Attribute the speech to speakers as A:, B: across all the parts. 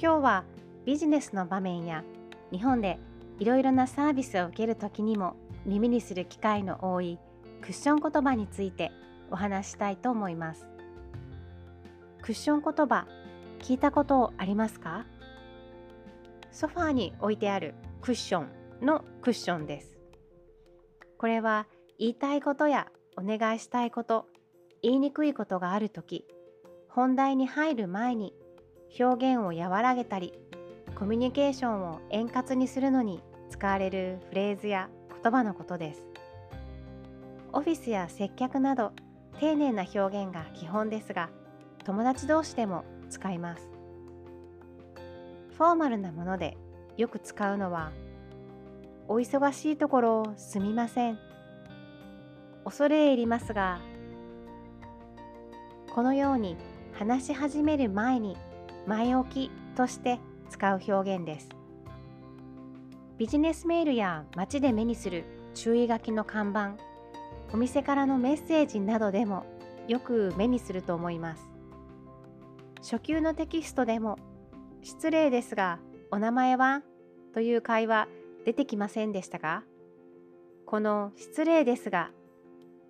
A: 今日はビジネスの場面や日本でいろいろなサービスを受ける時にも耳にする機会の多いクッション言葉についてお話したいと思います。クッション言葉聞いたことありますか？ソファーに置いてあるクッションのクッションです。これは言いたいことやお願いしたいこと言いにくいことがある時本題に入る前に表現を和らげたりコミュニケーションを円滑にするのに使われるフレーズや言葉のことです。オフィスや接客など丁寧な表現が基本ですが友達同士でも使います。フォーマルなものでよく使うのはお忙しいところすみません。恐れ入りますがこのように話し始める前に前置きとして使う表現です。ビジネスメールや街で目にする注意書きの看板お店からのメッセージなどでもよく目にすると思います。初級のテキストでも失礼ですがお名前はという会話出てきませんでしたかこの失礼ですが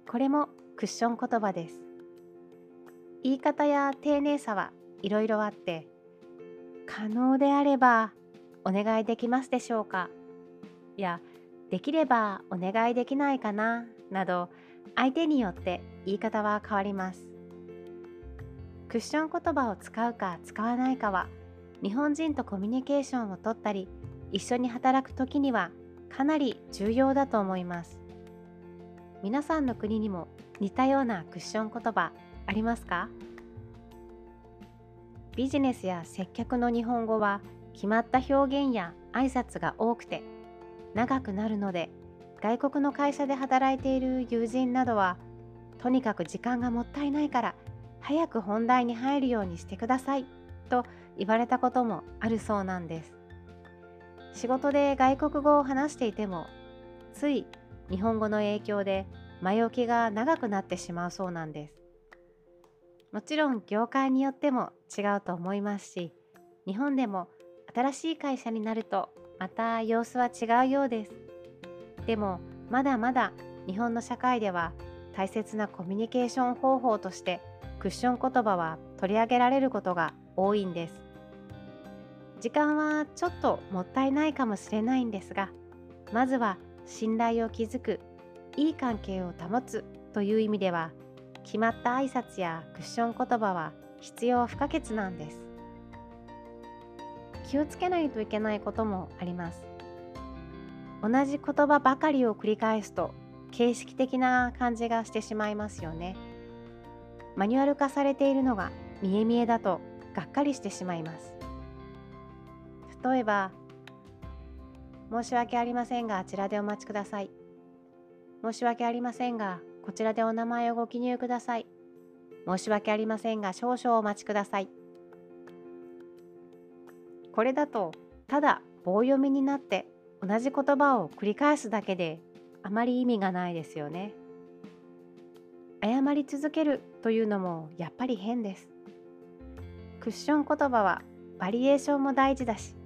A: これもクッション言葉です。言い方や丁寧さはいろいろあって可能であればお願いできますでしょうか？いやできればお願いできないかな？など相手によって言い方は変わります。クッション言葉を使うか使わないかは日本人とコミュニケーションをとったり一緒に働く時にはかなり重要だと思います。皆さんの国にも似たようなクッション言葉ありますか？ビジネスや接客の日本語は決まった表現や挨拶が多くて長くなるので外国の会社で働いている友人などはとにかく時間がもったいないから早く本題に入るようにしてくださいと言われたこともあるそうなんです。仕事で外国語を話していてもつい日本語の影響で前置きが長くなってしまうそうなんです。もちろん業界によっても違うと思いますし日本でも新しい会社になるとまた様子は違うようです。でもまだまだ日本の社会では大切なコミュニケーション方法としてクッション言葉は取り上げられることが多いんです。時間はちょっともったいないかもしれないんですがまずは信頼を築くいい関係を保つという意味では決まった挨拶やクッション言葉は必要不可欠なんです。気をつけないといけないこともあります。同じ言葉ばかりを繰り返すと形式的な感じがしてしまいますよね。マニュアル化されているのが見え見えだとがっかりしてしまいます。例えば申し訳ありませんがあちらでお待ちください。申し訳ありませんがこちらでお名前をご記入ください。申し訳ありませんが少々お待ちください。これだとただ棒読みになって同じ言葉を繰り返すだけであまり意味がないですよね。謝り続けるというのもやっぱり変です。クッション言葉はバリエーションも大事だし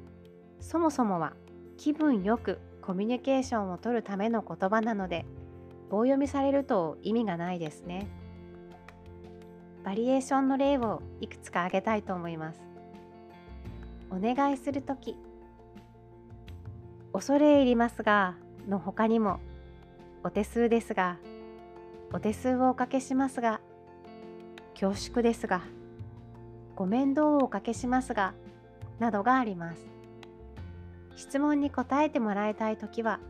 A: そもそもは気分よくコミュニケーションをとるための言葉なので棒読みされると意味がないですね。バリエーションの例をいくつか挙げたいと思います。お願いするとき恐れ入りますがの他にもお手数ですがお手数をおかけしますが恐縮ですがご面倒をおかけしますがなどがあります。質問に答えてもらいたいときは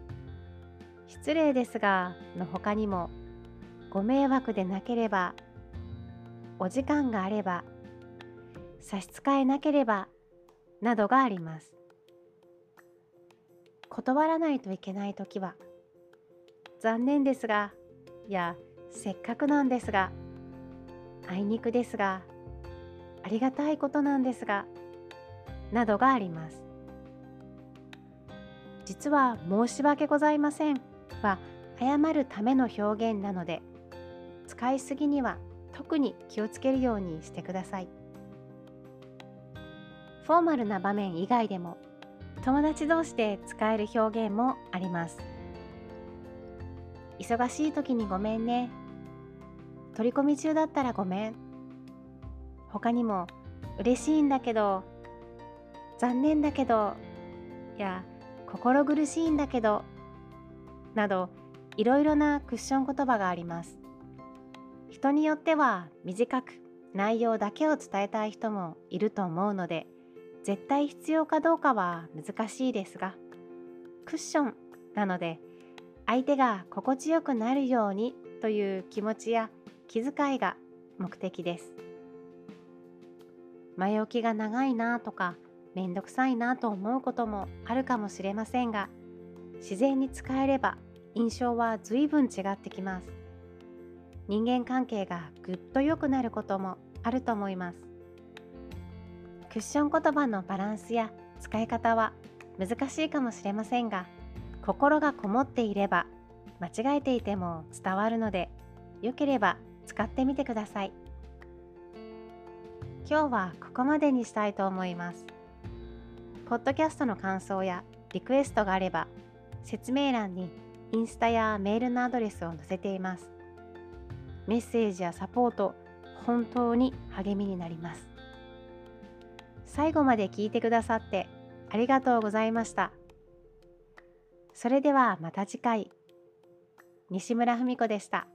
A: 失礼ですがの他にもご迷惑でなければお時間があれば差し支えなければなどがあります。断らないといけない時は残念ですがいやせっかくなんですがあいにくですがありがたいことなんですがなどがあります実は申し訳ございませんは謝るための表現なので使いすぎには特に気をつけるようにしてください。フォーマルな場面以外でも友達同士で使える表現もあります。忙しい時にごめんね。取り込み中だったらごめん。他にも嬉しいんだけど残念だけどや心苦しいんだけどなどいろいろなクッション言葉があります。人によっては短く内容だけを伝えたい人もいると思うので絶対必要かどうかは難しいですがクッションなので相手が心地よくなるようにという気持ちや気遣いが目的です。前置きが長いなとかめんどくさいなと思うこともあるかもしれませんが自然に使えれば印象は随分違ってきます。人間関係がぐっと良くなることもあると思います。クッション言葉のバランスや使い方は難しいかもしれませんが心がこもっていれば間違えていても伝わるのでよければ使ってみてください。今日はここまでにしたいと思います。ポッドキャストの感想やリクエストがあれば説明欄にインスタやメールのアドレスを載せていますメッセージやサポート本当に励みになります最後まで聞いてくださってありがとうございました。それではまた次回。西村文子でした。